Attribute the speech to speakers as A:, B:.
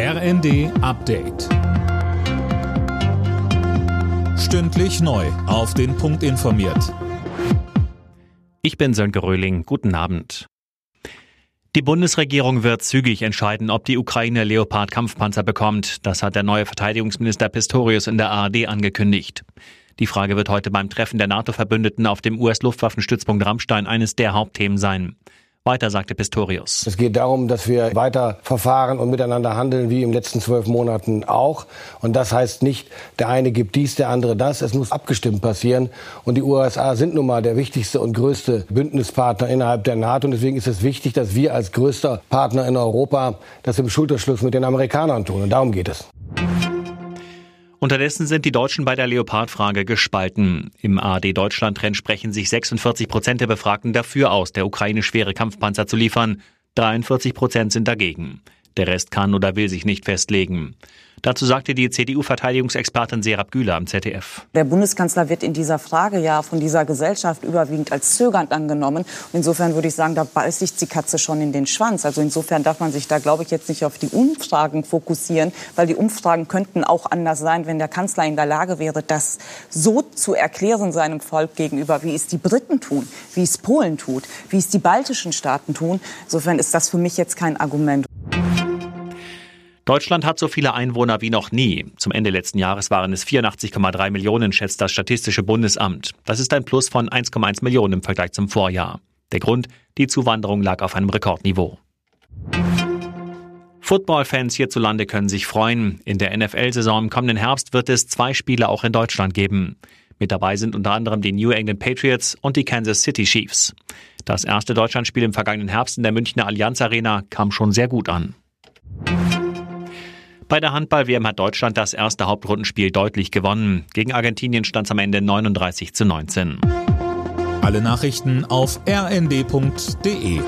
A: RND Update. Stündlich neu. Auf den Punkt informiert.
B: Ich bin Sönke Röhling. Guten Abend. Die Bundesregierung wird zügig entscheiden, ob die Ukraine Leopard-Kampfpanzer bekommt. Das hat der neue Verteidigungsminister Pistorius in der ARD angekündigt. Die Frage wird heute beim Treffen der NATO-Verbündeten auf dem US-Luftwaffenstützpunkt Rammstein eines der Hauptthemen sein. Weiter sagte Pistorius.
C: Es geht darum, dass wir weiter verfahren und miteinander handeln, wie im letzten zwölf Monaten auch. Und das heißt nicht, der eine gibt dies, der andere das. Es muss abgestimmt passieren. Und die USA sind nun mal der wichtigste und größte Bündnispartner innerhalb der NATO. Und deswegen ist es wichtig, dass wir als größter Partner in Europa das im Schulterschluss mit den Amerikanern tun. Und darum geht es.
B: Unterdessen sind die Deutschen bei der Leopard-Frage gespalten. Im ARD Deutschland-Trend sprechen sich 46 Prozent der Befragten dafür aus, der Ukraine schwere Kampfpanzer zu liefern. 43 Prozent sind dagegen. Der Rest kann oder will sich nicht festlegen. Dazu sagte die CDU-Verteidigungsexpertin Serap Güler am ZDF.
D: Der Bundeskanzler wird in dieser Frage ja von dieser Gesellschaft überwiegend als zögernd angenommen. Und insofern würde ich sagen, da beißt sich die Katze schon in den Schwanz. Also insofern darf man sich da, glaube ich, jetzt nicht auf die Umfragen fokussieren, weil die Umfragen könnten auch anders sein, wenn der Kanzler in der Lage wäre, das so zu erklären seinem Volk gegenüber, wie es die Briten tun, wie es Polen tut, wie es die baltischen Staaten tun. Insofern ist das für mich jetzt kein Argument.
B: Deutschland hat so viele Einwohner wie noch nie. Zum Ende letzten Jahres waren es 84,3 Millionen, schätzt das Statistische Bundesamt. Das ist ein Plus von 1,1 Millionen im Vergleich zum Vorjahr. Der Grund, die Zuwanderung lag auf einem Rekordniveau. Footballfans hierzulande können sich freuen. In der NFL-Saison im kommenden Herbst wird es zwei Spiele auch in Deutschland geben. Mit dabei sind unter anderem die New England Patriots und die Kansas City Chiefs. Das erste Deutschlandspiel im vergangenen Herbst in der Münchner Allianz Arena kam schon sehr gut an. Bei der Handball-WM hat Deutschland das erste Hauptrundenspiel deutlich gewonnen. Gegen Argentinien stand es am Ende 39 zu 19.
A: Alle Nachrichten auf rnd.de